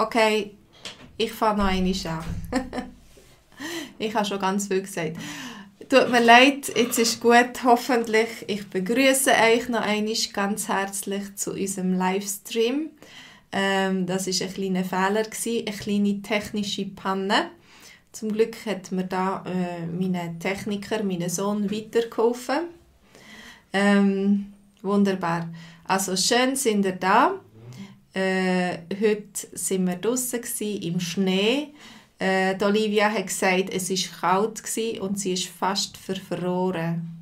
Okay, ich fange noch einmal an. ich habe schon ganz viel gesagt. Tut mir leid, jetzt ist gut, hoffentlich. Ich begrüße euch noch einmal ganz herzlich zu unserem Livestream. Ähm, das ist ein kleiner Fehler, eine kleine technische Panne. Zum Glück hat mir da äh, mein Techniker, mein Sohn, weitergeholfen. Ähm, wunderbar. Also schön sind ihr da. Äh, heute sind wir draußen im Schnee. Äh, Olivia hat gesagt, es war kalt und sie ist fast verfroren.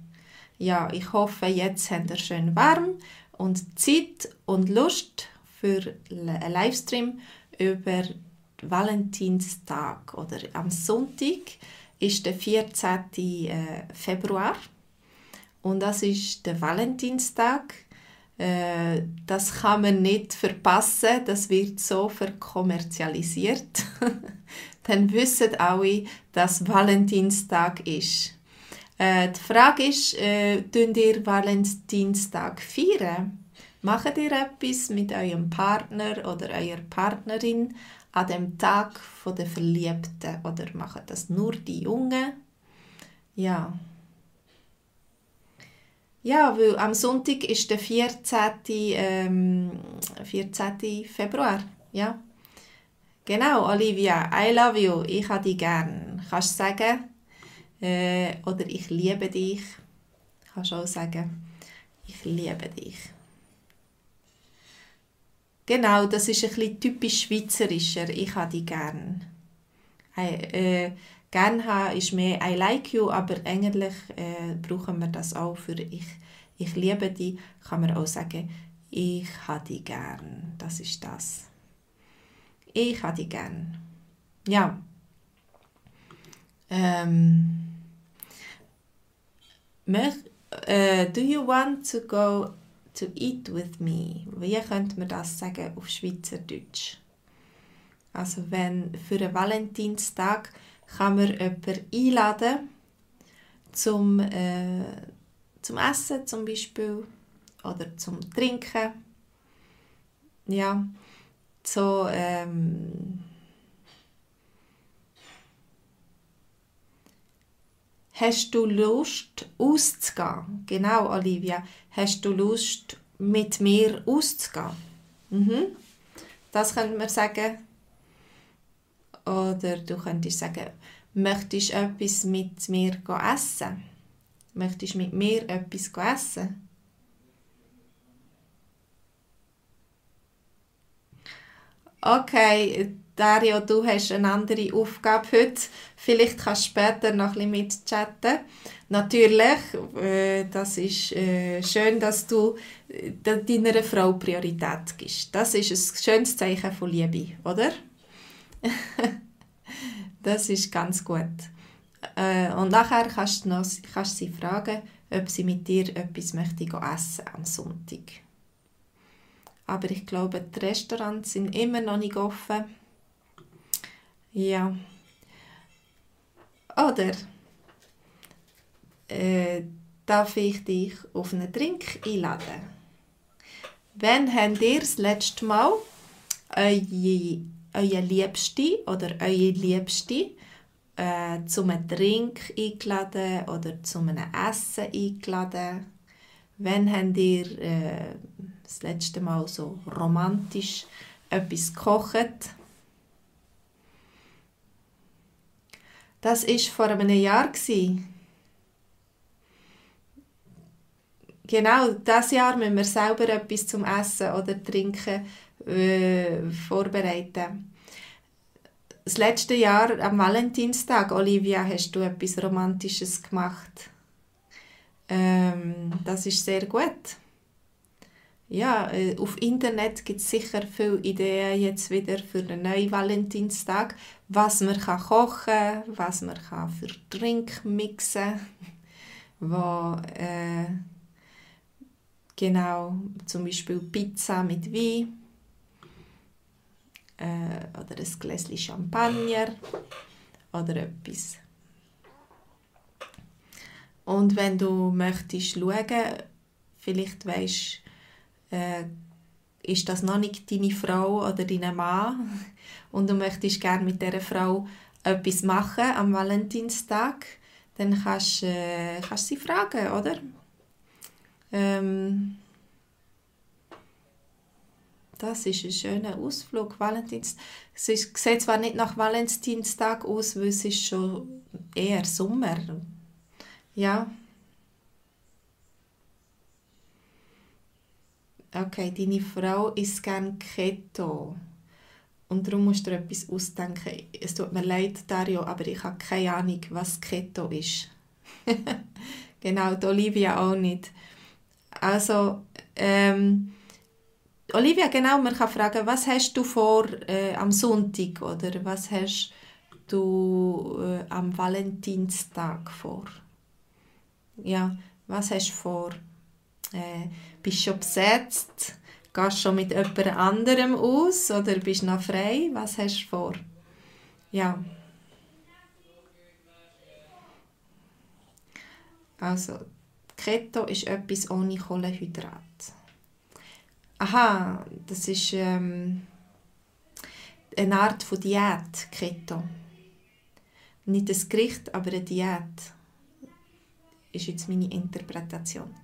Ja, ich hoffe, jetzt habt ihr schön warm und Zeit und Lust für einen Livestream über Valentinstag oder am Sonntag ist der 14. Äh, Februar und das ist der Valentinstag. Äh, das kann man nicht verpassen, das wird so verkommerzialisiert. Dann wissen alle, dass Valentinstag ist. Äh, die Frage ist, äh, ihr Valentinstag feiern? Macht ihr etwas mit eurem Partner oder eurer Partnerin an dem Tag der Verliebten? Oder machen das nur die Jungen? Ja, ja, weil am Sonntag ist der 14. Ähm, 14. Februar. Ja. Genau, Olivia, I love you. Ich habe dich gern. Kannst du sagen? Äh, oder ich liebe dich. Kannst du auch sagen, ich liebe dich. Genau, das ist ein bisschen typisch schweizerischer. Ich habe dich gern. Äh, gern haben ist mehr I like you, aber eigentlich äh, brauchen wir das auch für ich, ich liebe dich, kann man auch sagen, ich habe dich gern. Das ist das. Ich habe dich gern. Ja. Ähm, äh, do you want to go to eat with me? Wie könnte man das sagen auf Schweizerdeutsch? Also wenn für einen Valentinstag kann man jemanden einladen zum, äh, zum Essen zum Beispiel oder zum Trinken. Ja, so ähm, Hast du Lust auszugehen? Genau, Olivia. Hast du Lust mit mir auszugehen? Mhm. Das könnte man sagen. Oder du könntest sagen, möchtest du etwas mit mir essen? Möchtest du mit mir etwas essen? Okay, Dario, du hast eine andere Aufgabe heute. Vielleicht kannst du später noch ein bisschen mitchatten. Natürlich, äh, das ist äh, schön, dass du äh, deiner Frau Priorität gibst. Das ist ein schönes Zeichen von Liebe, oder? das ist ganz gut. Äh, und nachher kannst du, noch, kannst sie fragen, ob sie mit dir etwas möchte essen am Sonntag. Aber ich glaube, die Restaurants sind immer noch nicht offen. Ja. Oder äh, darf ich dich auf einen Drink einladen? Wann habt ihr das letzte Mal eure euer Liebste oder eure Liebste äh, zu einem Trink eingeladen oder zu einem Essen eingeladen? Wann habt ihr äh, das letzte Mal so romantisch etwas gekocht? Das war vor einem Jahr. Genau, das Jahr müssen wir selber etwas zum Essen oder Trinken äh, vorbereiten. Das letzte Jahr am Valentinstag, Olivia, hast du etwas Romantisches gemacht. Ähm, das ist sehr gut. Ja, äh, auf Internet gibt es sicher viele Ideen jetzt wieder für den neuen Valentinstag, was man kann kochen was man kann für Trink mixen wo äh, genau zum Beispiel Pizza mit Wein äh, oder ein Gläschen Champagner oder etwas. Und wenn du möchtest schauen, vielleicht weißt äh, ist das noch nicht deine Frau oder dein Mann und du möchtest gerne mit dieser Frau etwas machen am Valentinstag, dann kannst du äh, sie fragen, oder? Ähm, das ist ein schöner Ausflug. Valentins es ist, sieht zwar nicht nach Valentinstag aus, weil es ist schon eher Sommer. Ja. Okay, deine Frau isst gerne Keto. Und darum musst du dir etwas ausdenken. Es tut mir leid, Dario, aber ich habe keine Ahnung, was Keto ist. genau, die Olivia auch nicht. Also, ähm, Olivia, genau, man kann fragen, was hast du vor äh, am Sonntag oder was hast du äh, am Valentinstag vor? Ja, was hast du vor? Äh, bist du schon besetzt? Gehst du schon mit jemand anderem aus oder bist du noch frei? Was hast du vor? Ja. Also, Keto ist etwas ohne Kohlenhydrat. Aha, das ist ähm, eine Art von Diät, Keto. Nicht ein Gericht, aber eine Diät. Ist jetzt meine Interpretation.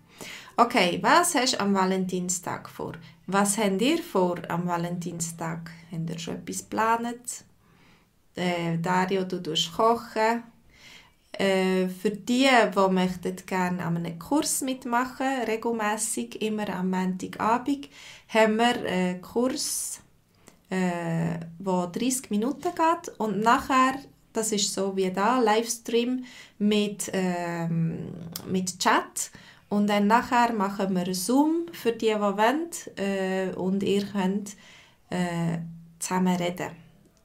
Okay, was hast du am Valentinstag vor? Was habt ihr vor am Valentinstag? Habt ihr schon etwas geplant? Äh, Dario, du tust kochen. Äh, für die, die möchten gerne an einem Kurs mitmachen, regelmäßig immer am Montagabend, haben wir einen Kurs, äh, der 30 Minuten geht und nachher, das ist so wie da, Livestream mit, äh, mit Chat und dann nachher machen wir Zoom für die, die wollen äh, und ihr könnt äh, zusammen reden.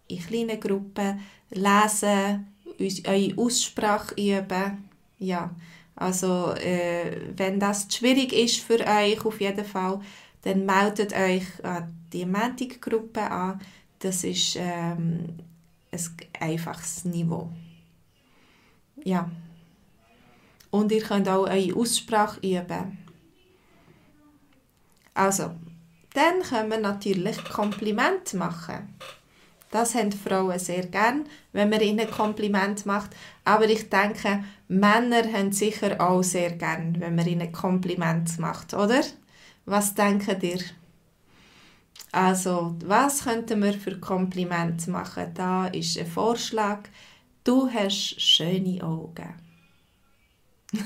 In kleinen Gruppen lesen, eure Aussprache üben. Ja, also äh, wenn das schwierig ist für euch auf jeden Fall, dann meldet euch an die Mantic-Gruppe an. Das ist ähm, ein einfaches Niveau. Ja. Und ihr könnt auch eure Aussprache üben. Also, dann können wir natürlich Kompliment machen. Das haben Frauen sehr gern, wenn man ihnen Kompliment macht. Aber ich denke, Männer haben sicher auch sehr gern, wenn man ihnen Kompliment macht, oder? Was denken ihr? Also, was könnten wir für Kompliment machen? Da ist ein Vorschlag. Du hast schöne Augen.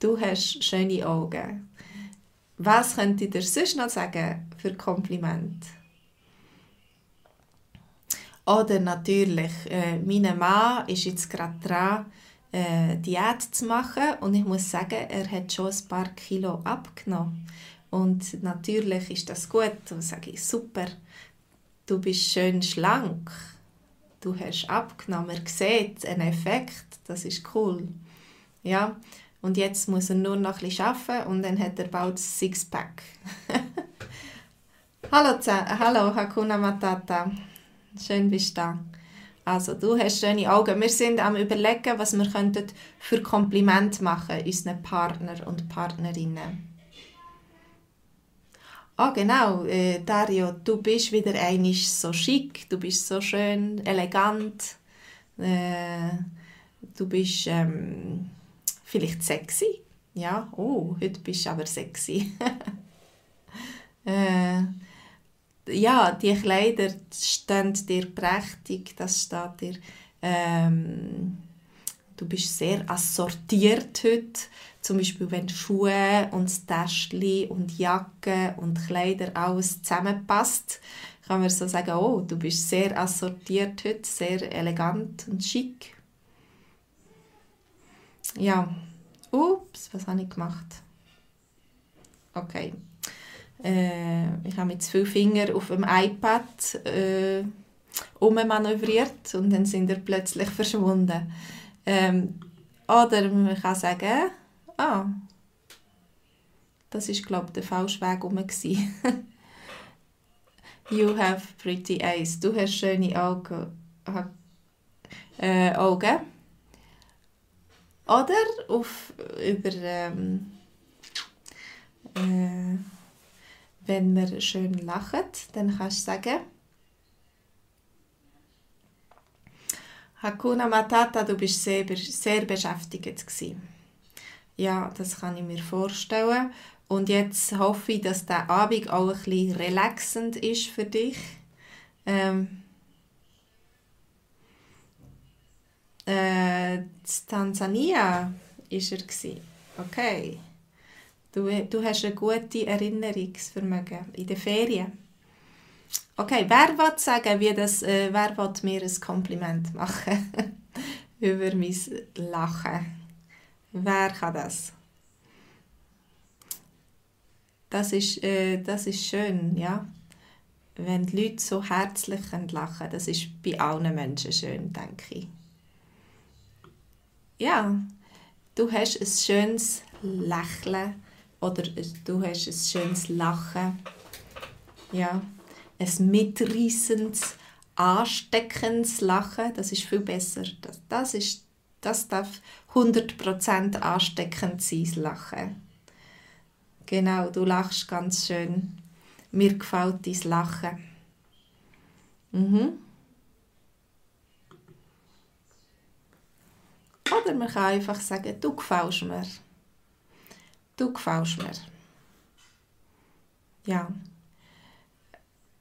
du hast schöne Augen. Was könnt ihr sonst noch sagen für Kompliment? Oder natürlich, äh, mein Mann ist jetzt gerade dran, äh, Diät zu machen und ich muss sagen, er hat schon ein paar Kilo abgenommen. Und natürlich ist das gut. Und sage ich, super, du bist schön schlank. Du hast abgenommen. Er sieht einen Effekt. Das ist cool. Ja, und jetzt muss er nur noch ein bisschen arbeiten und dann hat er bald ein Sixpack. hallo, hallo Hakuna Matata. Schön bist du da. Also, du hast schöne Augen. Wir sind am überlegen, was wir könnten für Kompliment machen unseren Partner und Partnerinnen. Ah, oh, genau, äh, Dario, du bist wieder einig so schick, du bist so schön, elegant, äh, du bist ähm, vielleicht sexy. Ja, oh, heute bist du aber sexy. äh, ja, die Kleider stehen dir prächtig, das steht dir, ähm, du bist sehr assortiert heute, zum Beispiel wenn Schuhe und Täschchen und Jacke und Kleider alles zusammenpasst, kann man so sagen, oh, du bist sehr assortiert heute, sehr elegant und schick. Ja, ups, was habe ich gemacht? Okay, äh, ich habe mit zwei Fingern auf dem iPad äh, ummanövriert und dann sind er plötzlich verschwunden. Ähm, oder man kann sagen, ah, das ist glaube der falsche Weg um You have pretty eyes. Du hast schöne Augen. Äh, Augen. Oder auf über ähm, äh, wenn wir schön lachen, dann kannst du sagen, Hakuna Matata, du bist sehr, sehr beschäftigt gewesen. Ja, das kann ich mir vorstellen. Und jetzt hoffe ich, dass der Abend auch ein bisschen relaxend ist für dich. Ähm, äh, Tansania war er. Okay. Du, du hast eine gute Erinnerungsvermögen in den Ferien. Okay, wer will sagen, wie das, äh, wer will mir ein Kompliment machen über mein Lachen? Wer kann das? Das ist, äh, das ist schön, ja. Wenn die Leute so herzlich lachen das ist bei allen Menschen schön, denke ich. Ja, du hast ein schönes Lächeln oder du hast ein schönes Lachen. Ja, ein mitreißendes, ansteckendes Lachen, das ist viel besser. Das, das, ist, das darf 100% ansteckend sein, das Lachen. Genau, du lachst ganz schön. Mir gefällt dein Lachen. Mhm. Oder man kann einfach sagen, du gefällst mir. Du gefällst mir. Ja.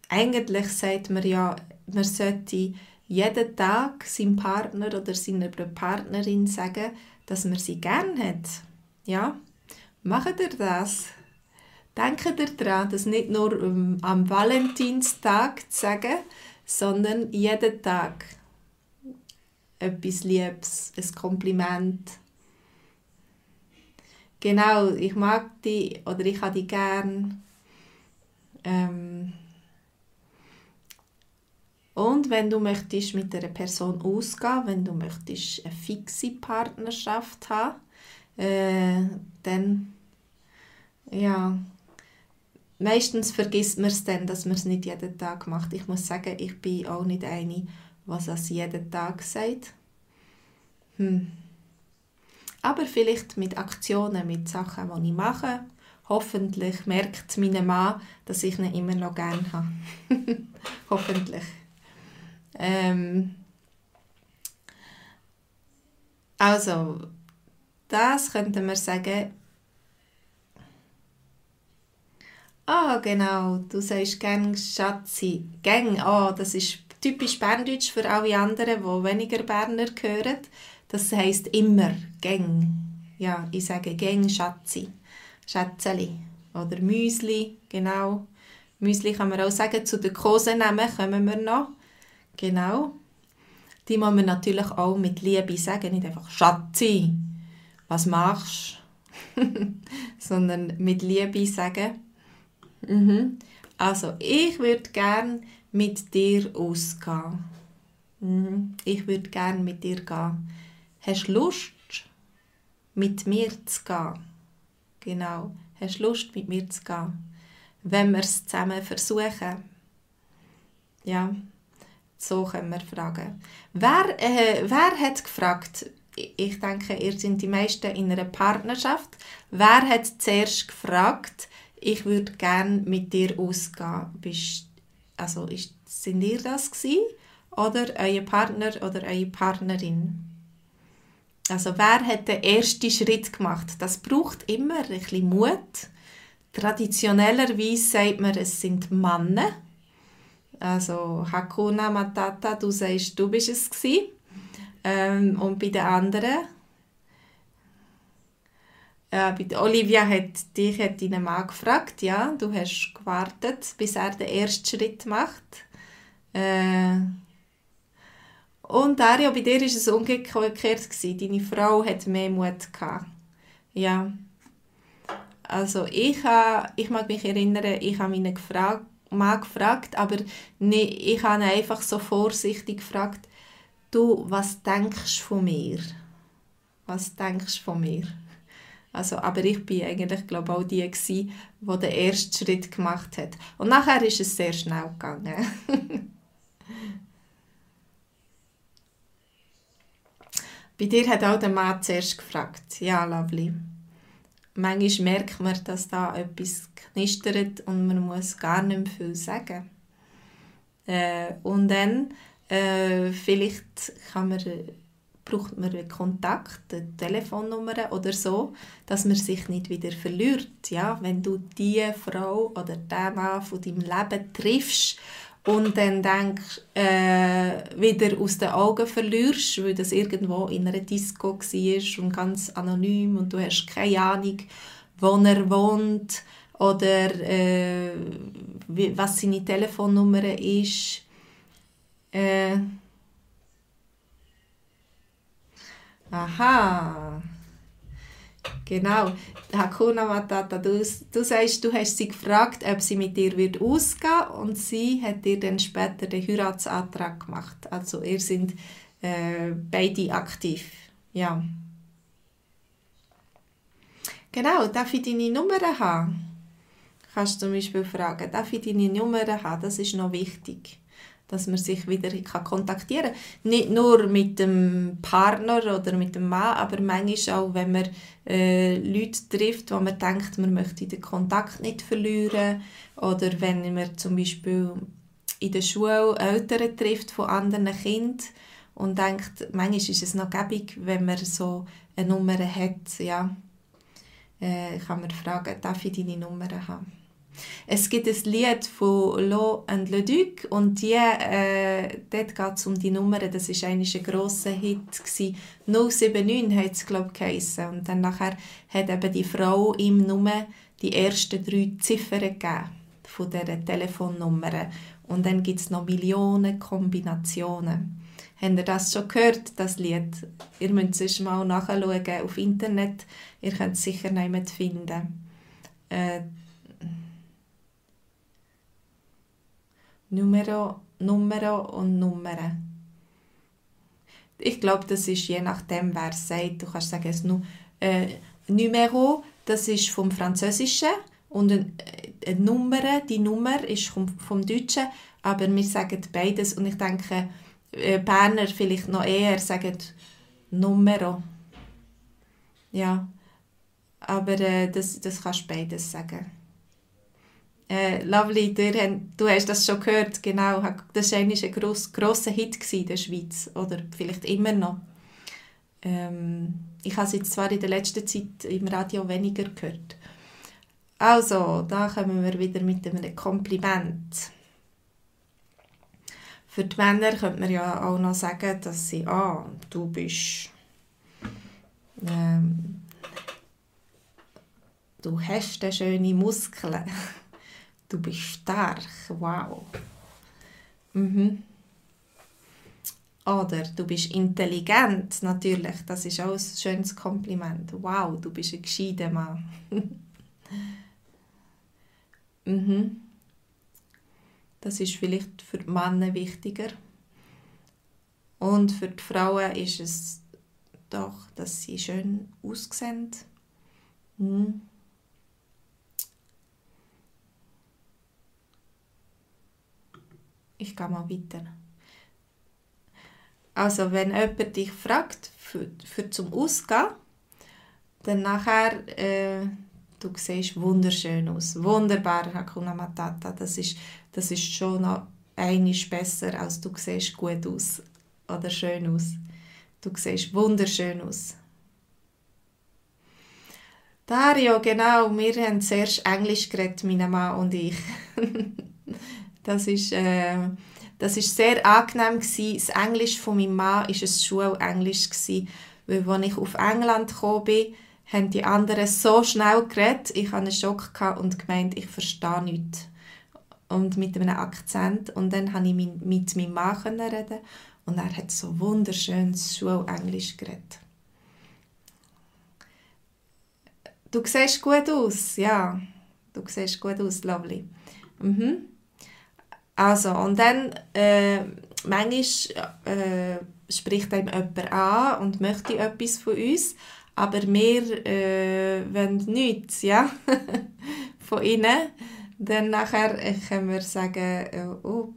Eigentlich sagt man ja, man sollte jeden Tag seinem Partner oder seiner Partnerin sagen, dass man sie gern hat. Ja, macht ihr das? Denkt ihr daran, das nicht nur am Valentinstag zu sagen, sondern jeden Tag etwas Liebes, ein Kompliment. Genau, ich mag die oder ich habe die gern. Ähm, und wenn du möchtest mit einer Person ausgehen, wenn du möchtest eine fixe Partnerschaft haben, äh, dann ja, meistens vergisst man es dann, dass man es nicht jeden Tag macht. Ich muss sagen, ich bin auch nicht eine, was das jeden Tag sagt. Hm. Aber vielleicht mit Aktionen, mit Sachen, die ich mache. Hoffentlich merkt mein Mann, dass ich ihn immer noch gerne habe. Hoffentlich. Ähm, also, das könnte man sagen. Ah, genau, du sagst gern Schatzi. Gang, ah, das ist typisch Berndeutsch für alle anderen, die weniger Berner hören. Das heisst immer, Gang. Ja, ich sage Gang Schatzi. Schätzeli. Oder Müsli, genau. Müsli kann man auch sagen, zu den Kosenamen kommen wir noch. Genau. Die muss man natürlich auch mit Liebe sagen, nicht einfach Schatzi, was machst sondern mit Liebe sagen. Mhm. Also, ich würde gerne mit dir ausgehen. Mhm. Ich würde gerne mit dir gehen. Hast du Lust, mit mir zu gehen? Genau. Hast du Lust, mit mir zu gehen? Wenn wir es zusammen versuchen. Ja. So können wir fragen. Wer, äh, wer hat gefragt, ich denke, ihr sind die meisten in einer Partnerschaft, wer hat zuerst gefragt, ich würde gerne mit dir ausgehen? Bist, also ist, sind ihr das gewesen? Oder euer Partner oder eure Partnerin? Also wer hat den ersten Schritt gemacht? Das braucht immer ein bisschen Mut. Traditionellerweise sagt man, es sind Männer, also Hakuna Matata, du sagst, du bist es gewesen. Ähm, und bei den anderen, äh, bei der Olivia hat dich hat deinen Mann gefragt, ja, du hast gewartet, bis er den ersten Schritt macht. Äh, und Dario, bei dir war es umgekehrt. Gewesen. Deine Frau hat mehr Mut. Ja. Also ich, ha, ich mag mich erinnern, ich habe ihn gefragt, mal gefragt, aber nee, ich habe ihn einfach so vorsichtig gefragt, du, was denkst du von mir? Was denkst du von mir? Also, aber ich bin eigentlich, glaube auch die, die den ersten Schritt gemacht hat. Und nachher ist es sehr schnell gegangen. Bei dir hat auch der Mann zuerst gefragt. Ja, lovely. manchmal merkt man, dass da etwas knistert und man muss gar nicht mehr viel sagen. Äh, und dann äh, vielleicht kann man, braucht man Kontakt, eine Telefonnummer oder so, dass man sich nicht wieder verliert. Ja? Wenn du die Frau oder den Mann von deinem Leben triffst und dann denkst, äh, wieder aus den Augen verlierst, weil das irgendwo in einer Disco war und ganz anonym und du hast keine Ahnung, wo er wohnt oder äh, wie, was seine Telefonnummer ist. Äh, aha. Genau. Hakuna Matata, du, du sagst, du hast sie gefragt, ob sie mit dir wird ausgehen und sie hat dir dann später den Heiratsantrag gemacht. Also ihr sind äh, beide aktiv. Ja. Genau, darf ich deine Nummer haben? Kannst du zum Beispiel fragen, darf ich deine Nummer haben? Das ist noch wichtig dass man sich wieder kontaktieren kann. Nicht nur mit dem Partner oder mit dem Mann, aber manchmal auch, wenn man äh, Leute trifft, wo man denkt, man möchte den Kontakt nicht verlieren oder wenn man zum Beispiel in der Schule Eltern trifft von anderen Kindern und denkt, manchmal ist es noch gäbig, wenn man so eine Nummer hat, ja, äh, kann man fragen, darf ich deine Nummer haben? Es gibt ein Lied von Lo and Le Duc und die, äh, dort geht es um die Nummern, das war eigentlich ein grosser Hit. Gewesen. 079 hat es, glaube ich, Und dann nachher hat eben die Frau ihm nur die ersten drei Ziffern gegeben von dieser Telefonnummer. Und dann gibt es noch Millionen Kombinationen. Habt ihr das schon gehört, das Lied? Ihr müsst es mal nachschauen auf Internet. Ihr könnt es sicher nicht finden. Äh, Numero, Numero und Nummer. Ich glaube, das ist je nachdem, wer es sagt. Du kannst sagen, es nu, äh, Numero, das ist vom Französischen und eine, äh, eine Nummer, die Nummer ist vom, vom Deutschen, aber wir sagen beides und ich denke, äh, Berner vielleicht noch eher sagen Numero. Ja, aber äh, das, das kannst du beides sagen. Äh, Lovely, du hast das schon gehört, genau. Das war ein gross, grosser Hit in der Schweiz. Oder vielleicht immer noch. Ähm, ich habe es zwar in der letzten Zeit im Radio weniger gehört. Also, da kommen wir wieder mit einem Kompliment. Für die Männer könnte man ja auch noch sagen, dass sie, ah, du bist, ähm, du hast schöne Muskeln. Du bist stark. Wow. Mhm. Oder du bist intelligent, natürlich. Das ist auch ein schönes Kompliment. Wow, du bist ein gescheiter Mann. mhm. Das ist vielleicht für die Männer wichtiger. Und für die Frauen ist es doch, dass sie schön aussehen. Mhm. Ich gehe mal weiter. Also wenn jemand dich fragt, für, für zum Ausgehen, dann nachher, äh, du siehst wunderschön aus. Wunderbar, Hakuna Matata. Das ist, das ist schon noch einiges besser, als du siehst gut aus oder schön aus. Du siehst wunderschön aus. Dario, genau, wir haben zuerst Englisch geredet, meine Mann und ich. Das ist, äh, das ist sehr angenehm gewesen. Das Englisch von meinem Mann war ein Schulenglisch gewesen, weil als ich auf England gekommen bin, haben die anderen so schnell geredet, ich hatte einen Schock und gemeint, ich verstehe nichts. Und mit einem Akzent. Und dann konnte ich mit meinem Mann reden und er hat so wunderschönes Schulenglisch geredet. Du siehst gut aus, ja. Du siehst gut aus, lovely. Mhm. Also, und dann, äh, manchmal äh, spricht einem jemand an und möchte etwas von uns, aber wir äh, wollen nichts, ja, von ihnen. Dann nachher äh, können wir sagen, äh, oh,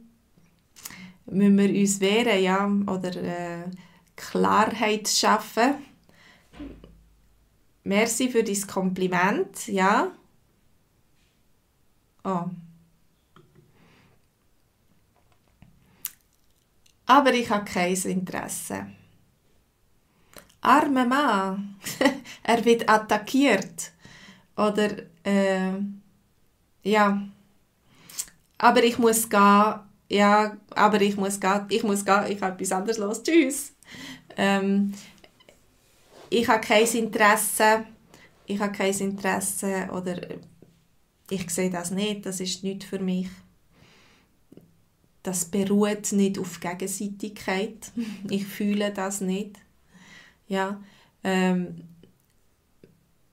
müssen wir uns wehren, ja, oder äh, Klarheit schaffen. merci für dein Kompliment, ja. Oh. Aber ich habe kein Interesse. Armer Mann, er wird attackiert. Oder, äh, ja. Aber ich muss gehen. Ja, aber ich muss gehen. Ich muss gehen. Ich habe etwas anderes los. Tschüss. Ähm, ich habe kein Interesse. Ich habe kein Interesse. Oder ich sehe das nicht. Das ist nicht für mich. Das beruht nicht auf Gegenseitigkeit. Ich fühle das nicht. Ja, ähm,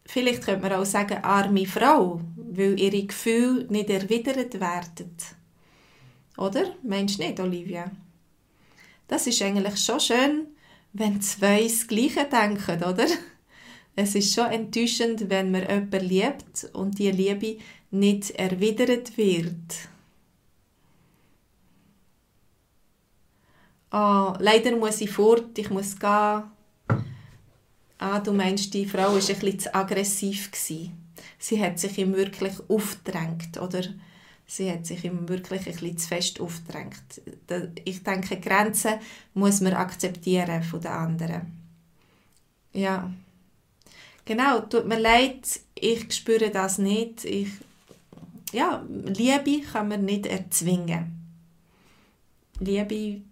vielleicht könnte man auch sagen, arme Frau, weil ihre Gefühle nicht erwidert werden. Oder? Meinst du nicht, Olivia? Das ist eigentlich schon schön, wenn zwei das Gleiche denken, oder? Es ist schon enttäuschend, wenn man jemanden liebt und die Liebe nicht erwidert wird. Oh, leider muss ich fort, ich muss gehen ah, du meinst, die Frau war bisschen zu aggressiv. Gewesen. Sie hat sich ihm wirklich aufgedrängt, oder? Sie hat sich ihm wirklich bisschen zu fest aufgedrängt. Ich denke, Grenzen muss man akzeptieren von den anderen. Ja. Genau, tut mir leid, ich spüre das nicht. Ich, ja, Liebe kann man nicht erzwingen. Liebe,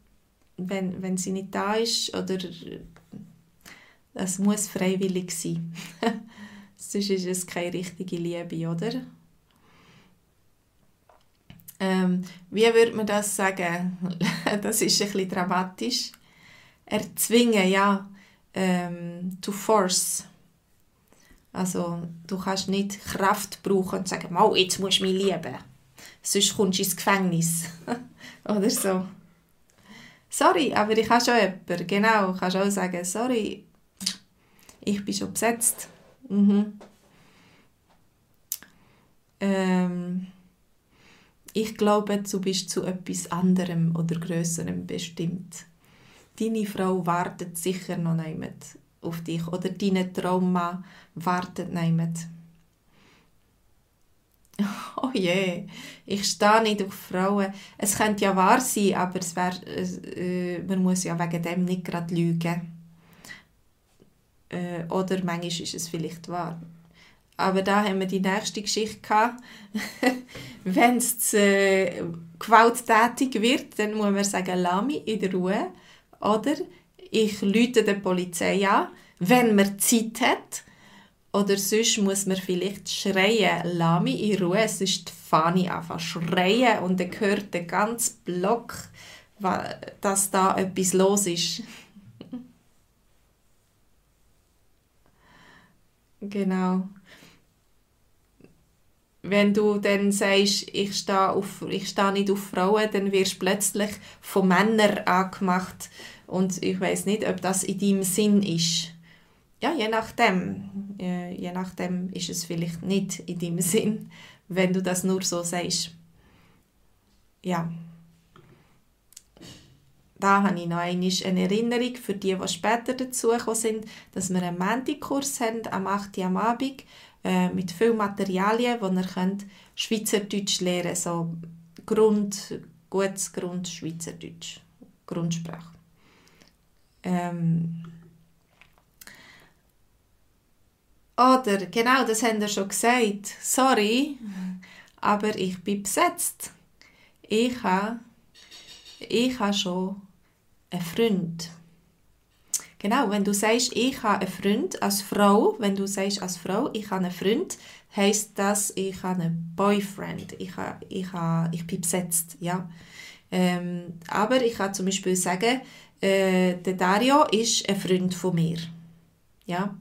wenn, wenn sie nicht da ist oder es muss freiwillig sein. Sonst ist es keine richtige Liebe, oder? Ähm, wie würde man das sagen? das ist ein bisschen dramatisch. Erzwingen, ja. Ähm, to force. Also, du kannst nicht Kraft brauchen und sagen, Mal, jetzt musst du mich lieben. Sonst kommst du ins Gefängnis. Oder so. Sorry, aber ich habe schon jemanden. Genau, du kannst auch sagen, sorry, ich bin schon besetzt. Mhm. Ähm, ich glaube, du bist zu etwas anderem oder Größerem bestimmt. Deine Frau wartet sicher noch niemand auf dich oder deine Trauma wartet niemand. Oh je, ich stehe nicht auf Frauen. Es könnte ja wahr sein, aber es wär, äh, man muss ja wegen dem nicht gerade lügen. Äh, oder manchmal ist es vielleicht wahr. Aber da haben wir die nächste Geschichte. Wenn es äh, gewalttätig wird, dann muss man sagen, lass in der Ruhe. Oder ich lüte der Polizei an, wenn man Zeit hat. Oder sonst muss man vielleicht schreien, lass mich in Ruhe. Es ist die Fahne einfach schreien und dann hört der ganze Block, dass da etwas los ist. Genau. Wenn du dann sagst, ich stehe, ich stehe nicht auf Frauen, dann wirst du plötzlich von Männern angemacht. Und ich weiß nicht, ob das in deinem Sinn ist. Ja, je nachdem. Je nachdem ist es vielleicht nicht in deinem Sinn, wenn du das nur so sagst. Ja da habe ich noch eine Erinnerung für die, die später dazugekommen sind, dass wir einen Mendikurs haben am 8. Uhr am Abend äh, mit vielen Materialien, wo ihr könnt Schweizerdeutsch lernen könnt, so Grund, gutes Grund-Schweizerdeutsch, Grundsprache. Ähm, oder, genau, das haben wir schon gesagt. Sorry, aber ich bin besetzt. Ich habe ich habe schon einen Freund. Genau, wenn du sagst, ich habe einen Freund als Frau, wenn du sagst als Frau, ich habe einen Freund, heißt das, ich habe einen Boyfriend. Ich, habe, ich, habe, ich bin besetzt, ja. Ähm, aber ich kann zum Beispiel sagen, äh, der Dario ist ein Freund von mir. Ja.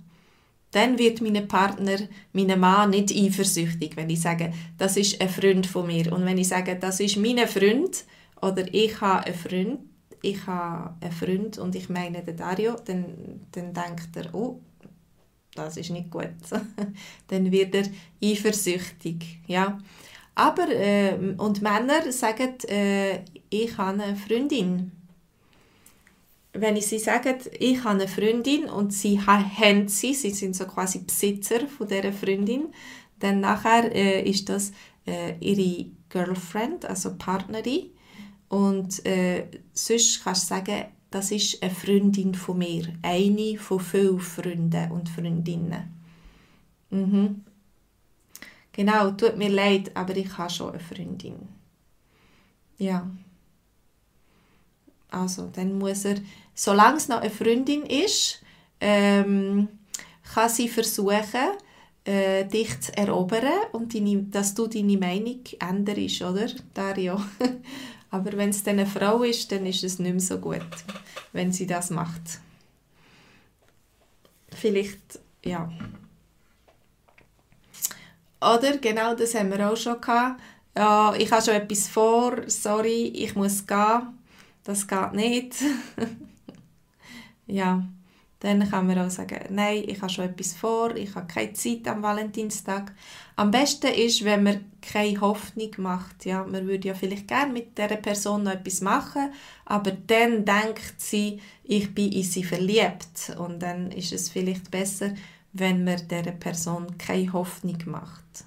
Dann wird mein Partner, mein Mann nicht eifersüchtig, wenn ich sage, das ist ein Freund von mir. Und wenn ich sage, das ist mein Freund, oder ich habe einen Freund, ich habe einen Freund und ich meine den Dario, dann, dann denkt er, oh, das ist nicht gut. dann wird er eifersüchtig. Ja. Aber, äh, und Männer sagen, äh, ich habe eine Freundin. Wenn ich sie sage, ich habe eine Freundin und sie haben sie, sie sind so quasi Besitzer von dieser Freundin, dann nachher äh, ist das äh, ihre Girlfriend, also Partnerin. Und äh, sonst kannst du sagen, das ist eine Freundin von mir, eine von vielen Freunden und Freundinnen. Mhm. Genau, tut mir leid, aber ich habe schon eine Freundin. Ja. Also, dann muss er, solange es noch eine Freundin ist, ähm, kann sie versuchen, äh, dich zu erobern und deine, dass du deine Meinung änderst, oder, Dario? Aber wenn es dann eine Frau ist, dann ist es nicht mehr so gut, wenn sie das macht. Vielleicht, ja. Oder, genau, das haben wir auch schon gehabt. Ja, ich habe schon etwas vor, sorry, ich muss gehen. Das geht nicht. ja. Dann kann man auch sagen, nein, ich habe schon etwas vor, ich habe keine Zeit am Valentinstag. Am besten ist, wenn man keine Hoffnung macht. Ja, man würde ja vielleicht gerne mit dieser Person noch etwas machen, aber dann denkt sie, ich bin in sie verliebt. Und dann ist es vielleicht besser, wenn man dieser Person keine Hoffnung macht.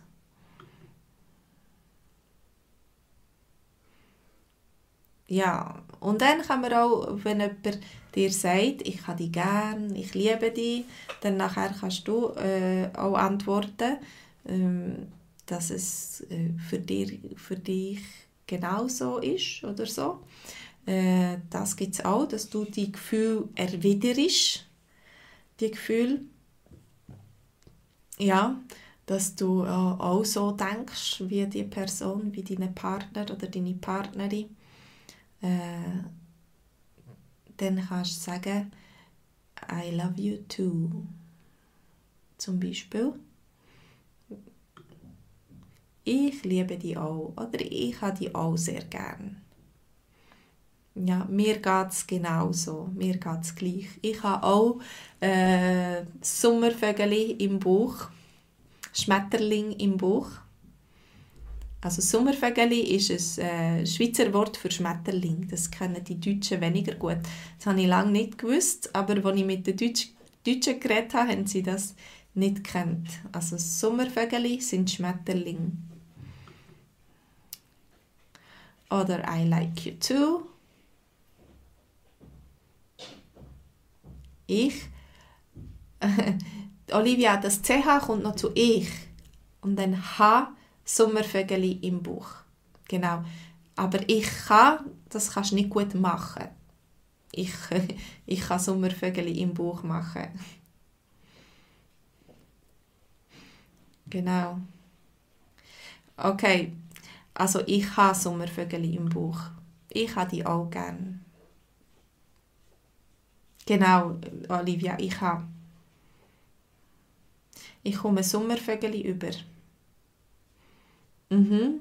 Ja, und dann kann man auch, wenn jemand dir sagt, ich habe dich gern, ich liebe dich, dann nachher kannst du äh, auch antworten, ähm, dass es äh, für, dir, für dich genauso ist oder so. Äh, das gibt es auch, dass du die Gefühle erwiderst, die Gefühle, ja, dass du äh, auch so denkst wie die Person, wie deine Partner oder deine Partnerin äh, dann kannst du sagen, I love you too. Zum Beispiel. Ich liebe dich auch oder ich habe dich auch sehr gern. Ja, mir geht es genauso. Mir geht es gleich. Ich habe auch äh, Sommervögel im Buch, Schmetterling im Buch. Also Sommervögeli ist ein äh, Schweizer Wort für Schmetterling. Das kennen die Deutschen weniger gut. Das habe ich lange nicht gewusst, aber als ich mit den Deutsch Deutschen geredet habe, haben sie das nicht kennt. Also Sommervögeli sind Schmetterlinge. Oder I like you too. Ich. Olivia, das CH kommt noch zu ich. Und dann H Sommervögel im Buch. Genau. Aber ich kann, das kannst du nicht gut machen. Ich, ich kann Sommervögel im Buch machen. Genau. Okay, also ich habe Sommervögel im Buch. Ich habe die auch gern. Genau, Olivia, ich habe. Ich komme Sommervögel über. Mhm.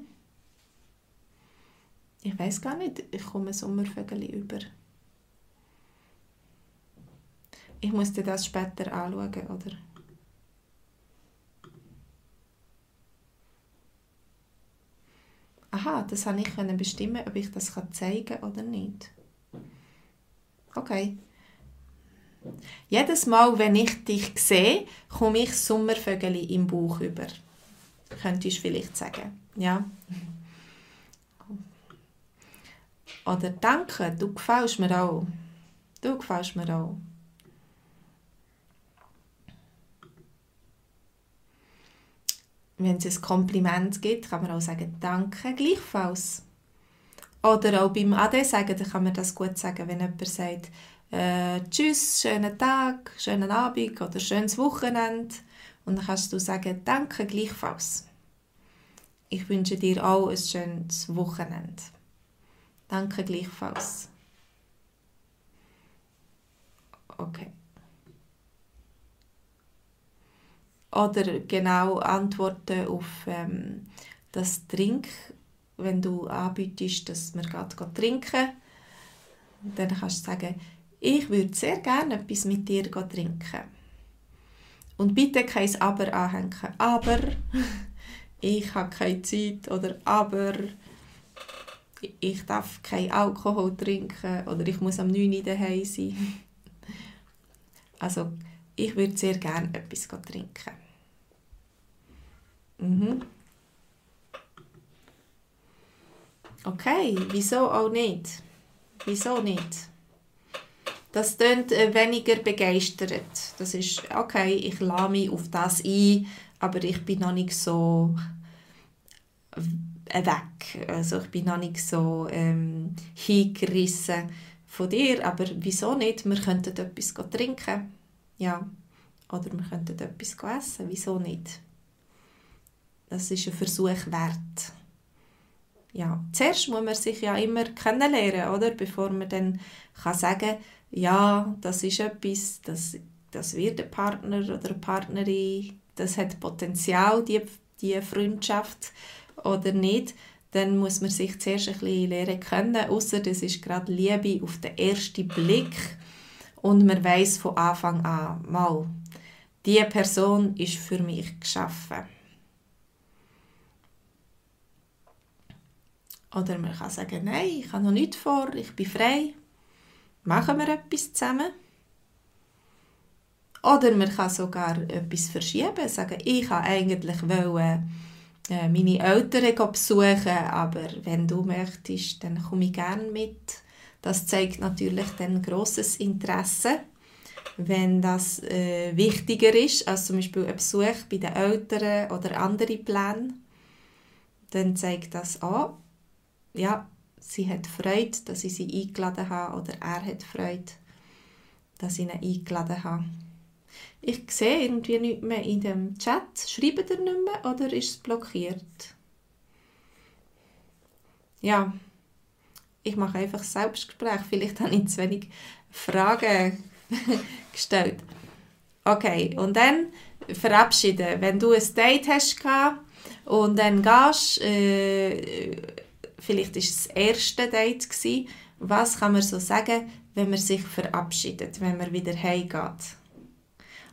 Ich weiß gar nicht, ich komme Sommervögel über. Ich muss dir das später anschauen, oder? Aha, das kann ich bestimmen, ob ich das zeigen kann oder nicht. Okay. Jedes Mal, wenn ich dich sehe, komme ich Sommervögel im Bauch über könntest du vielleicht sagen. Ja. Oder danke, du gefällst mir auch. Du gefällst mir auch. Wenn es ein Kompliment gibt, kann man auch sagen, danke, gleichfalls. Oder auch beim Ade sagen, dann kann man das gut sagen, wenn jemand sagt, äh, tschüss, schönen Tag, schönen Abend oder schönes Wochenende. Und dann kannst du sagen, danke gleichfalls. Ich wünsche dir auch ein schönes Wochenende. Danke gleichfalls. Okay. Oder genau antworten auf ähm, das Trink, wenn du anbietest, dass wir gerade trinken. Dann kannst du sagen, ich würde sehr gerne etwas mit dir trinken. Und bitte kein Aber anhängen. Aber ich habe keine Zeit oder aber ich darf kein Alkohol trinken oder ich muss am 9 Uhr daheim sein. Also ich würde sehr gerne etwas trinken. Mhm. Okay, wieso auch nicht? Wieso nicht? Das klingt äh, weniger begeistert. Das ist, okay, ich lasse mich auf das ein, aber ich bin noch nicht so äh, weg. Also ich bin noch nicht so ähm, hingerissen von dir, aber wieso nicht? Wir könnten etwas trinken. Ja. Oder wir könnten etwas essen. Wieso nicht? Das ist ein Versuch wert. Ja. Zuerst muss man sich ja immer kennenlernen, oder? Bevor man dann kann sagen ja, das ist etwas, das, das wird ein Partner oder eine Partnerin, das hat Potenzial, die, die Freundschaft oder nicht, dann muss man sich zuerst ein bisschen lernen können, außer das ist gerade Liebe auf den ersten Blick und man weiß von Anfang an, mal, diese Person ist für mich geschaffen. Oder man kann sagen, nein, ich habe noch nichts vor, ich bin frei. Machen wir etwas zusammen? Oder man kann sogar etwas verschieben, sagen, ich wollte eigentlich wollen, äh, meine Eltern besuchen, aber wenn du möchtest, dann komme ich gerne mit. Das zeigt natürlich dann grosses Interesse, wenn das äh, wichtiger ist als zum Beispiel ein Besuch bei den Eltern oder andere Pläne. Dann zeigt das an, ja, sie hat Freude, dass ich sie eingeladen habe oder er hat Freude, dass ich ihn eingeladen habe. Ich sehe irgendwie nichts mehr in dem Chat. Schreibt er nicht mehr oder ist es blockiert? Ja, ich mache einfach Selbstgespräch. Vielleicht habe ich zu wenig Fragen gestellt. Okay, und dann verabschieden. Wenn du ein Date hast und dann gehst, äh, vielleicht war es das erste Date gewesen, was kann man so sagen, wenn man sich verabschiedet, wenn man wieder heimgeht?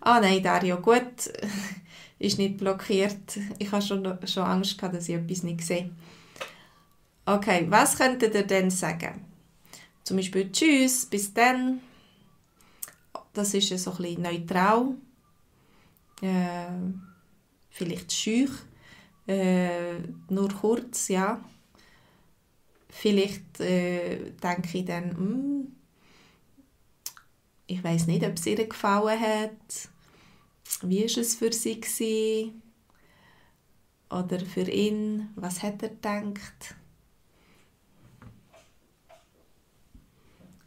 ah nein, Dario, gut, ist nicht blockiert. Ich habe schon, schon Angst gehabt, dass ich etwas nicht sehe. Okay, was könntet ihr denn sagen? Zum Beispiel Tschüss, bis dann. Das ist so ein bisschen neutral. Äh, vielleicht schüch. Äh, nur kurz, ja. Vielleicht äh, denke ich dann, hm, ich weiß nicht, ob es ihr gefallen hat. Wie war es für sie? Gewesen? Oder für ihn? Was hat er gedacht?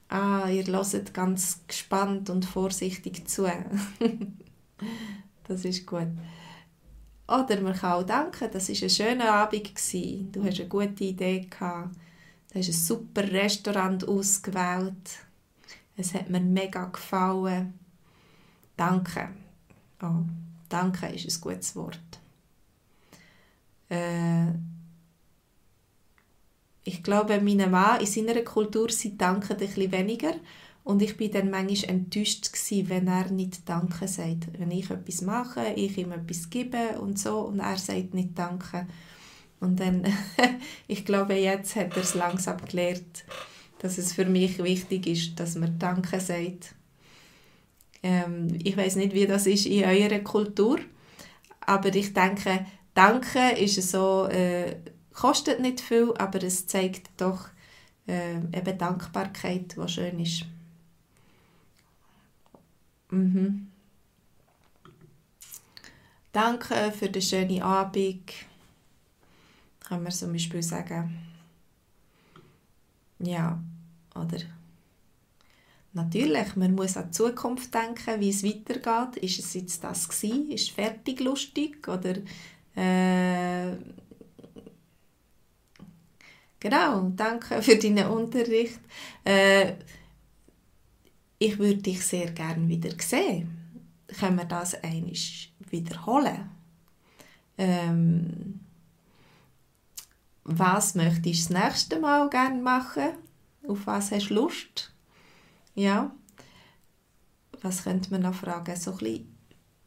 Ah, ihr hört ganz gespannt und vorsichtig zu. das ist gut. Oder man kann auch danken, das war ein schöner Abend. Du hast eine gute Idee gehabt. Du hast ein super Restaurant ausgewählt. Es hat mir mega gefallen. Danke. Oh, danke ist ein gutes Wort. Äh, ich glaube, meine Mann in seiner Kultur sie danken ein bisschen weniger und ich bin dann manchmal enttäuscht gewesen, wenn er nicht Danke sagt. Wenn ich etwas mache, ich ihm etwas gebe und so und er sagt nicht Danke. Und dann, ich glaube, jetzt hat er es langsam gelernt, dass es für mich wichtig ist, dass man Danke sagt ähm, ich weiß nicht, wie das ist in eurer Kultur, aber ich denke, Danke ist so, äh, kostet nicht viel, aber es zeigt doch äh, eben Dankbarkeit, was schön ist. Mhm. Danke für den schönen Abend. Kann man zum Beispiel sagen. Ja, oder Natürlich, man muss an die Zukunft denken, wie es weitergeht. Ist es jetzt das gewesen? Ist fertig lustig? Oder äh, genau, danke für deinen Unterricht. Äh, ich würde dich sehr gerne wieder sehen. Können wir das einmal wiederholen? Ähm, was möchtest du das nächste Mal gerne machen? Auf was hast du Lust? Ja. Was könnte man noch fragen? So ein bisschen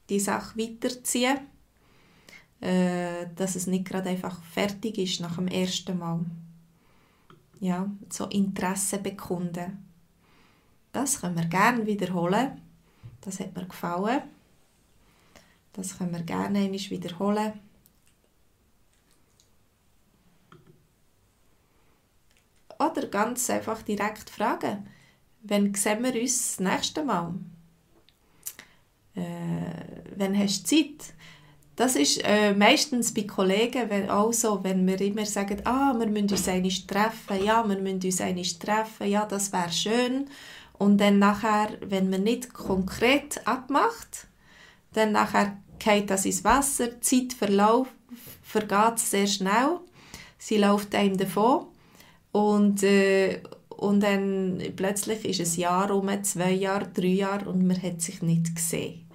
die Sache weiterziehen, äh, dass es nicht gerade einfach fertig ist nach dem ersten Mal. ja, so Interesse bekunden. Das können wir gerne wiederholen. Das hat mir gefallen. Das können wir gerne einmal wiederholen. Oder ganz einfach direkt fragen, wann sehen wir uns das nächste Mal? Äh, wann hast du Zeit? Das ist äh, meistens bei Kollegen wenn, auch so, wenn wir immer sagen, ah, wir müssen uns einmal treffen, ja, wir müssen uns einmal treffen, ja, das wäre schön. Und dann nachher, wenn man nicht konkret abmacht, dann nachher geht das ins Wasser, die Zeit vergeht sehr schnell, sie läuft einem davon und, äh, und dann plötzlich ist ein Jahr um, zwei Jahre, drei Jahre und man hat sich nicht gesehen.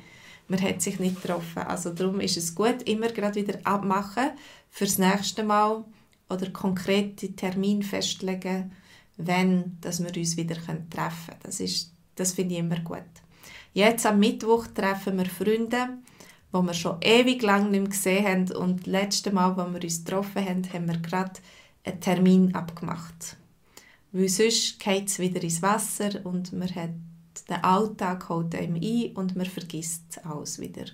Man hat sich nicht getroffen. Also darum ist es gut, immer gerade wieder abmachen fürs nächste Mal oder konkrete Termin festlegen, wenn dass wir uns wieder treffen können. Das, das finde ich immer gut. Jetzt am Mittwoch treffen wir Freunde, die wir schon ewig lang nicht mehr gesehen haben und das letzte Mal, als wir uns getroffen haben, haben wir gerade einen Termin abgemacht. Weil sonst geht es wieder ins Wasser und man hat den Alltag holt einem ein und man vergisst alles wieder.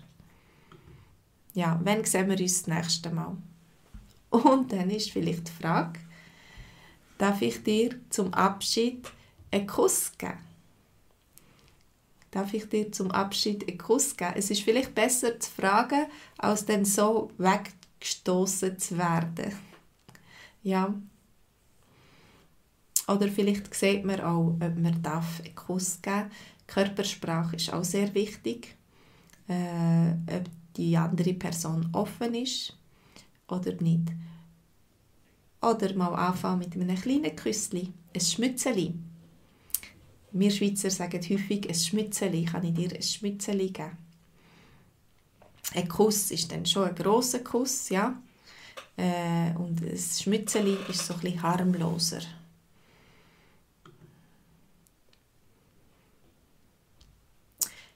Ja, wann sehen wir uns das nächste Mal? Und dann ist vielleicht die Frage, darf ich dir zum Abschied einen Kuss geben? Darf ich dir zum Abschied einen Kuss geben? Es ist vielleicht besser zu fragen, als dann so weggestoßen zu werden. Ja. Oder vielleicht sieht man auch, ob man darf einen Kuss geben. Körpersprache ist auch sehr wichtig. Äh, ob die andere Person offen ist oder nicht. Oder mal anfangen mit einem kleinen Küssli, ein Schmützeli. Wir Schweizer sagen häufig, ein Schmützeli, kann ich dir ein Schmützeli geben? Ein Kuss ist dann schon ein grosser Kuss, ja. Äh, und ein Schmützeli ist so ein harmloser.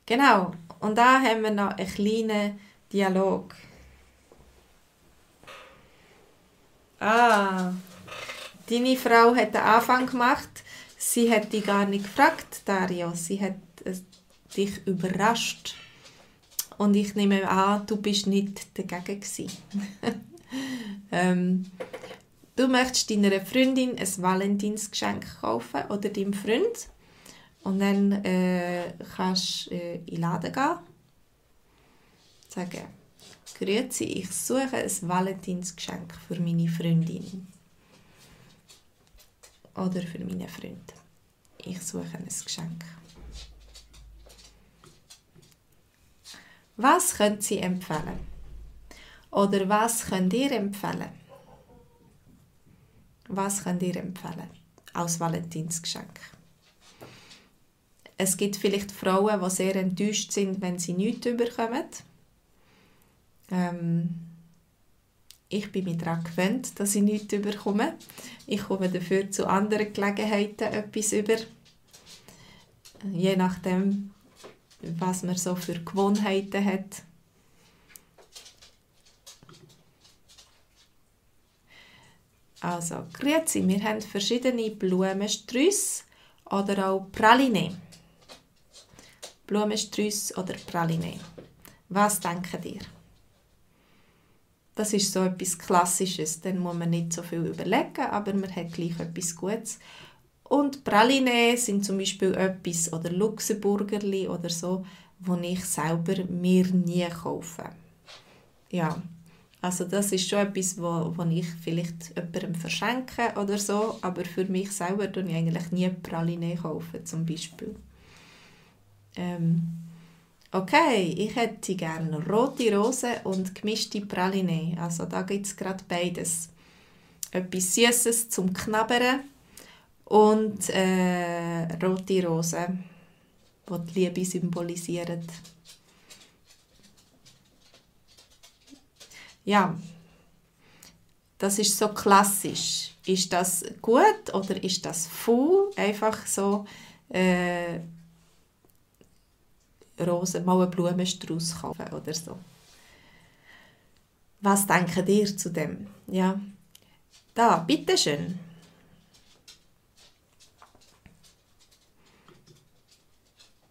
Genau, und da haben wir noch einen kleinen Dialog. Ah, deine Frau hat den Anfang gemacht. Sie hat dich gar nicht gefragt, Dario. Sie hat äh, dich überrascht. Und ich nehme an, du bist nicht dagegen ähm, du möchtest deiner Freundin ein Valentinsgeschenk kaufen oder deinem Freund. Und dann äh, kannst du äh, in den Laden gehen. Sagen, Grüezi, ich suche ein Valentinsgeschenk für meine Freundin. Oder für meinen Freund. Ich suche ein Geschenk. Was können Sie empfehlen? Oder was könnt ihr empfehlen? Was könnt ihr empfehlen als Valentinsgeschenk? Es gibt vielleicht Frauen, die sehr enttäuscht sind, wenn sie nichts bekommen. Ähm, ich bin mir daran gewöhnt, dass ich nichts bekomme. Ich komme dafür zu anderen Gelegenheiten etwas über. Je nachdem, was man so für Gewohnheiten hat. Also, grüezi, wir haben verschiedene Blumensträusse oder auch Praline. Blumensträusse oder Praline. Was denken ihr? Das ist so etwas Klassisches, dann muss man nicht so viel überlegen, aber man hat gleich etwas Gutes. Und Praline sind zum Beispiel etwas, oder Luxemburgerli oder so, wo ich selber mir nie kaufe. Ja, also das ist schon etwas, wo, wo ich vielleicht jemandem verschenke oder so, aber für mich selber kaufe ich eigentlich nie Praline kaufen, zum Beispiel. Ähm, Okay, ich hätte gerne rote Rose und gemischte Praline. Also da gibt es gerade beides. Etwas Süßes zum Knabbern und äh, rote Rose, die die Liebe symbolisieren. Ja, das ist so klassisch. Ist das gut oder ist das faul? Einfach so äh, Rosen, mal einen Blumenstrauß kaufen oder so. Was denken ihr zu dem? Ja, da, bitteschön.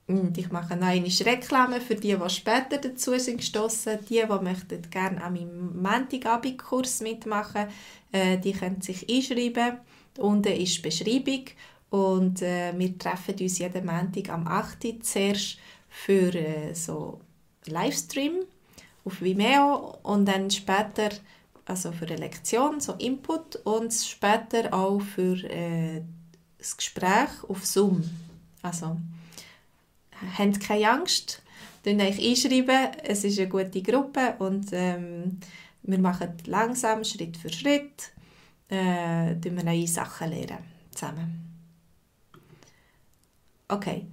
Und ich mache noch eine Reklame für die, die später dazu sind gestossen. Die, die möchten gerne an meinem Montagabendkurs mitmachen, äh, die können sich einschreiben. Unten ist die Beschreibung und äh, wir treffen uns jeden Montag am 8. Uhr zuerst für äh, so Livestream auf Vimeo und dann später also für eine Lektion, so Input und später auch für äh, das Gespräch auf Zoom. Also, habt keine Angst, könnt euch einschreiben, es ist eine gute Gruppe und ähm, wir machen langsam, Schritt für Schritt, äh, wir neue Sachen lernen zusammen. Okay,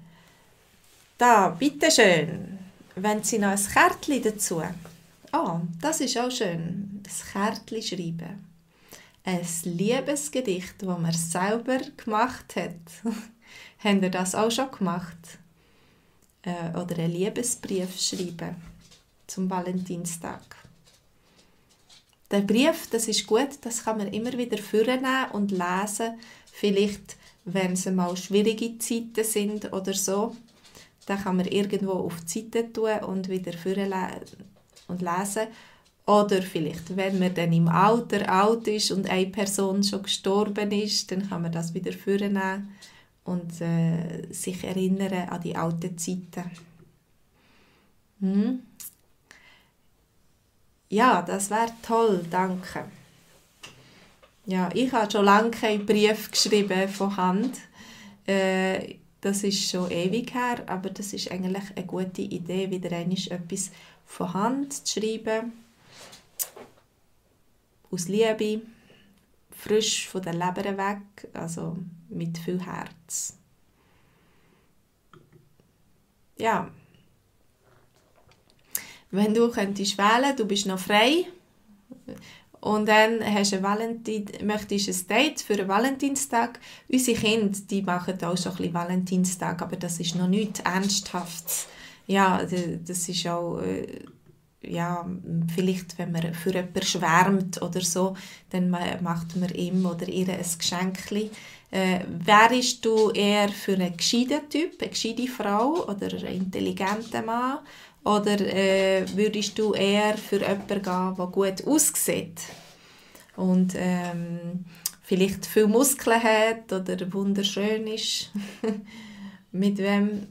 da, bitteschön, wenn Sie noch ein Kärtchen dazu Oh, das ist auch schön. Das Kärtchen schreiben. Ein Liebesgedicht, das man selber gemacht hat. Habt ihr das auch schon gemacht? Äh, oder einen Liebesbrief schreiben zum Valentinstag. Der Brief, das ist gut, das kann man immer wieder vornehmen und lesen. Vielleicht, wenn es mal schwierige Zeiten sind oder so, dann kann man irgendwo auf die Seite tun und wieder vorlesen und lesen. Oder vielleicht, wenn man dann im Alter alt ist und eine Person schon gestorben ist, dann kann man das wieder vornehmen und äh, sich erinnern an die alten Zeiten. Hm? Ja, das wäre toll, danke. Ja, ich habe schon lange keinen Brief geschrieben von Hand. Äh, das ist schon ewig her, aber das ist eigentlich eine gute Idee, wieder einmal etwas von Hand zu schreiben, aus Liebe, frisch von der Leber weg, also mit viel Herz. Ja. Wenn du könntest wählen, du bist noch frei und dann hast du Valentin, möchtest ein Date für einen Valentinstag. Unsere Kinder, die machen auch schon ein Valentinstag, aber das ist noch nichts Ernsthaftes ja, das ist auch, äh, ja, vielleicht, wenn man für jemanden schwärmt oder so, dann macht man ihm oder ihr ein Geschenk. Äh, wärst du eher für einen gescheiten Typ, eine gescheite Frau oder einen intelligenten Mann? Oder äh, würdest du eher für jemanden gehen, der gut aussieht? Und ähm, vielleicht viele Muskeln hat oder wunderschön ist? Mit wem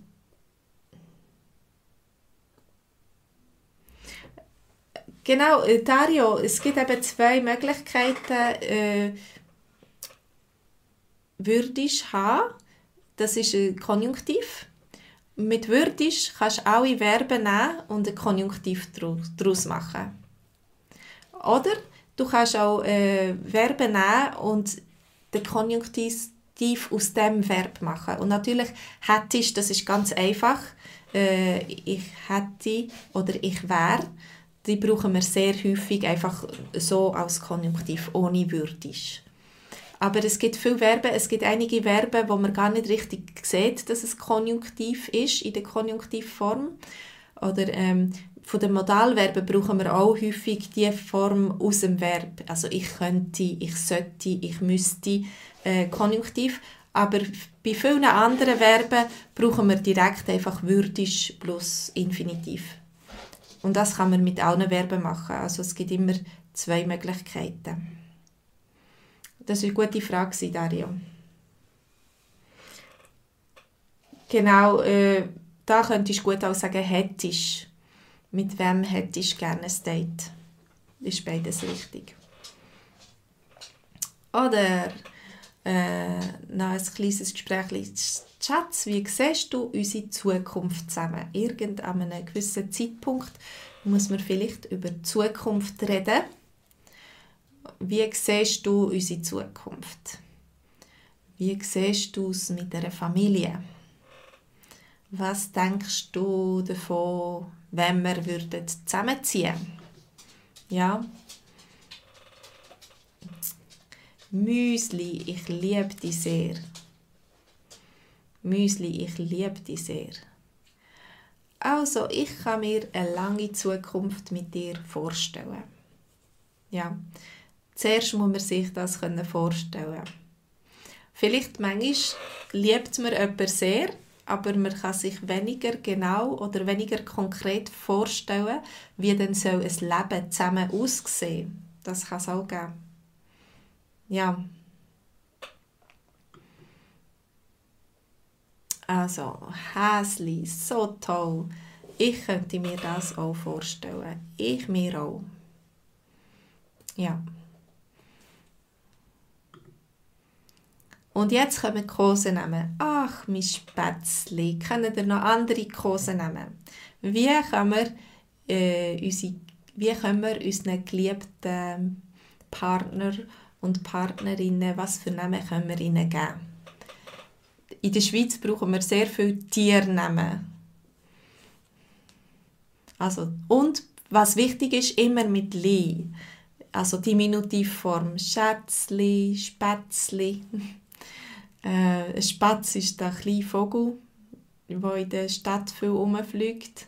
Genau, äh, Dario, es gibt eben zwei Möglichkeiten, äh, würdisch haben. Das ist ein Konjunktiv. Mit würdisch kannst du alle Verben nehmen und ein Konjunktiv daraus machen. Oder du kannst auch äh, Verben nehmen und den Konjunktiv aus dem Verb machen. Und natürlich hättest, das ist ganz einfach, äh, ich hätte oder ich wäre die brauchen wir sehr häufig einfach so als Konjunktiv, ohne würdisch. Aber es gibt viele Verben, es gibt einige Verben, wo man gar nicht richtig sieht, dass es Konjunktiv ist, in der Konjunktivform. Oder ähm, von den Modalverben brauchen wir auch häufig die Form aus dem Verb. Also ich könnte, ich sollte, ich müsste, äh, Konjunktiv. Aber bei vielen anderen Verben brauchen wir direkt einfach würdisch plus Infinitiv. Und das kann man mit allen Verben machen. Also es gibt immer zwei Möglichkeiten. Das war eine gute Frage, Dario. Genau, äh, da könntest du gut auch sagen, hättest. Mit wem hättest du gerne ein Date? Ist beides richtig. Oder äh, noch ein kleines Gespräch. Schatz, wie siehst du unsere Zukunft zusammen? Irgend an einem gewissen Zeitpunkt muss man vielleicht über die Zukunft reden. Wie siehst du unsere Zukunft? Wie siehst du es mit der Familie? Was denkst du davon, wenn wir würden zusammenziehen? Ja. Müsli, ich liebe dich sehr. Müsli, ich liebe dich sehr. Also, ich kann mir eine lange Zukunft mit dir vorstellen. Ja, zuerst muss man sich das vorstellen. Vielleicht manchmal liebt man jemanden sehr, aber man kann sich weniger genau oder weniger konkret vorstellen, wie dann soll ein Leben zusammen aussehen. Das kann es auch geben. Ja. Also, Häsli, so toll. Ich könnte mir das auch vorstellen. Ich mir auch. Ja. Und jetzt kommen die Kosenamen. Ach, mein Spätzli. Können ihr noch andere Kosenamen? Wie können wir, äh, unsere, wie können wir unseren geliebten Partner und Partnerinnen, was für Namen können wir ihnen geben? In der Schweiz brauchen wir sehr viele Tiernamen. Also, und was wichtig ist, immer mit «li». Also Diminutivform Schätzli, Spätzli. Äh, ein Spatz ist der kleine Vogel, der in der Stadt viel rumfliegt.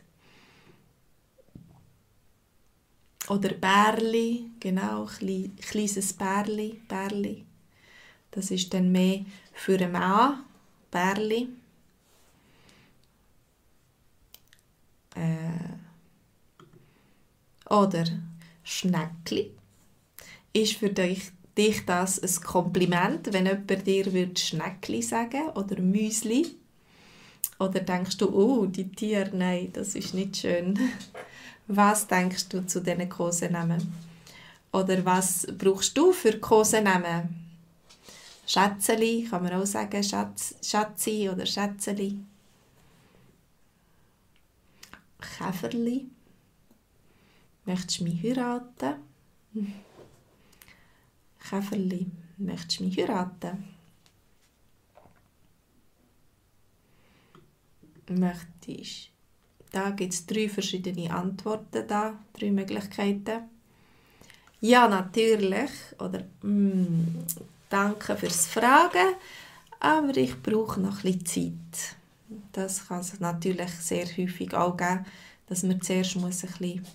Oder Bärli, genau, ein kleines Bärli, Bärli. Das ist dann mehr für einen Mann, Bärli. Äh, oder Schneckli ist für dich dich das ein Kompliment, wenn jemand dir wird Schneckli sagen oder Müsli? Oder denkst du, oh, die Tiere, nein, das ist nicht schön. Was denkst du zu diesen Kosenamen? Oder was brauchst du für Kosenamen? Schätzeli, kann man auch sagen, Schatz, Schatzi oder Schätzeli. Käferli. Möchtest du mich heiraten? Käferli, möchtest du mich heiraten? Möchtest Da gibt es drei verschiedene Antworten, da, drei Möglichkeiten. Ja, natürlich. Oder mm, danke fürs Fragen, aber ich brauche noch ein Zeit. Das kann es natürlich sehr häufig auch geben, dass man zuerst muss ein bisschen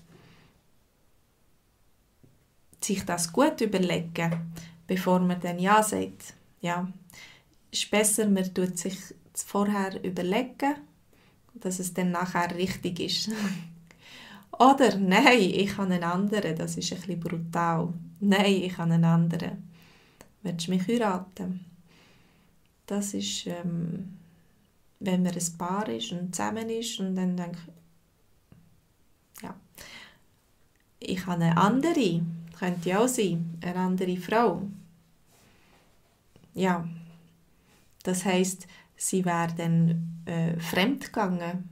sich das gut überlegen, bevor man dann Ja sagt. Ja, ist besser, man tut sich vorher überlegen, dass es dann nachher richtig ist. Oder nein, ich habe einen anderen, das ist bisschen brutal. Nein, ich habe einen anderen. Willst du mich heiraten? Das ist, ähm, wenn man ein Paar ist und zusammen ist und dann denke ich, ja, ich habe eine andere könnte ja auch sein, eine andere Frau. Ja, das heißt, sie wäre dann äh, fremd gegangen.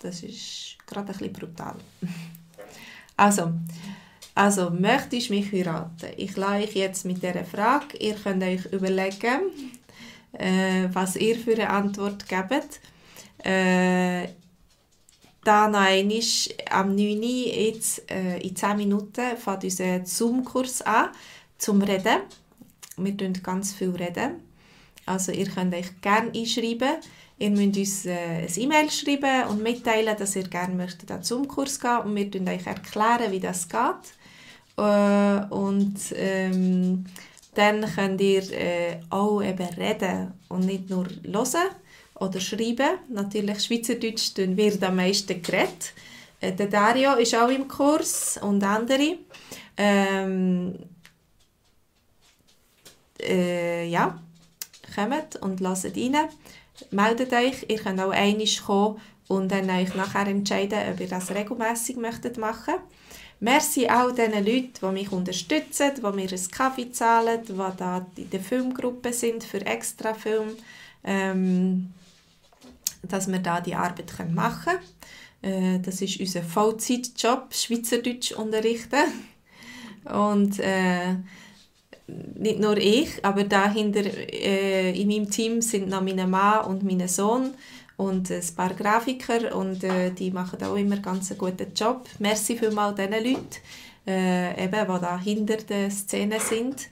Das ist gerade ein bisschen brutal. also, also, möchtest du mich heiraten? Ich lasse euch jetzt mit dieser Frage. Ihr könnt euch überlegen, äh, was ihr für eine Antwort gebt. Äh, da noch einmal am 9. Jetzt, äh, in 10 Minuten fängt unser Zoom-Kurs an zum Reden. Wir reden ganz viel reden. Also ihr könnt euch gerne einschreiben. Ihr müsst uns äh, ein E-Mail schreiben und mitteilen, dass ihr gerne möchtet an den Zoom-Kurs gehen und wir euch erklären, wie das geht. Äh, und ähm, dann könnt ihr äh, auch eben reden und nicht nur hören oder schreiben. Natürlich Schweizerdeutsch wird am meisten geredet. Äh, der Dario ist auch im Kurs und andere. Ähm, äh, ja, kommt und lasst rein. Meldet euch, ihr könnt auch einmal kommen und dann euch nachher entscheiden, ob ihr das regelmäßig möchtet machen Merci auch den Leuten, die mich unterstützen, die mir einen Kaffee zahlen, die da in der Filmgruppe sind für extra Film. Ähm, dass wir da die Arbeit machen können. Äh, das ist unser Vollzeitjob, Schweizerdeutsch unterrichten. Und äh, nicht nur ich, aber dahinter äh, in meinem Team sind noch mein Mann und mein Sohn und ein paar Grafiker und äh, die machen auch immer ganz einen guten Job. Merci vielmals diesen Leuten, äh, eben, die da hinter der Szene sind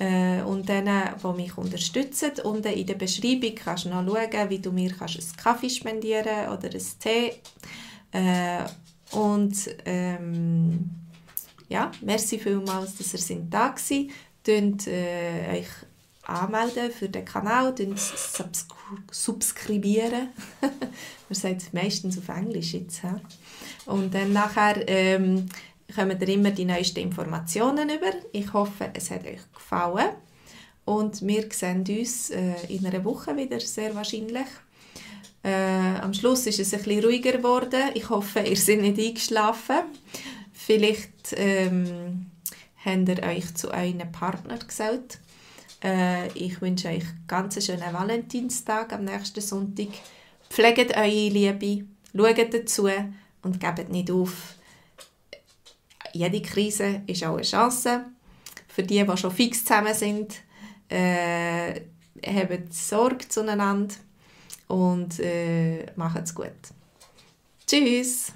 äh, und denen, die mich unterstützen. Und in der Beschreibung kannst du noch schauen, wie du mir kannst einen Kaffee spendieren oder einen Tee. Äh, und ähm, ja, merci vielmals, dass ihr sind da sind. Tönt äh, euch anmelden für den Kanal, subscribe subskribieren. Man sagt meistens auf Englisch jetzt. He? Und dann nachher ähm, kommen ihr immer die neuesten Informationen über. Ich hoffe, es hat euch gefallen. Und wir sehen uns äh, in einer Woche wieder, sehr wahrscheinlich. Äh, am Schluss ist es ein bisschen ruhiger geworden. Ich hoffe, ihr seid nicht eingeschlafen. Vielleicht ähm, habt ihr euch zu euren Partner gesagt. Äh, ich wünsche euch ganz einen schönen Valentinstag am nächsten Sonntag. Pflegt eure Liebe, schaut dazu und gebt nicht auf. Jede Krise ist auch eine Chance. Für die, die schon fix zusammen sind, äh, habt Sorge zueinander und äh, macht es gut. Tschüss!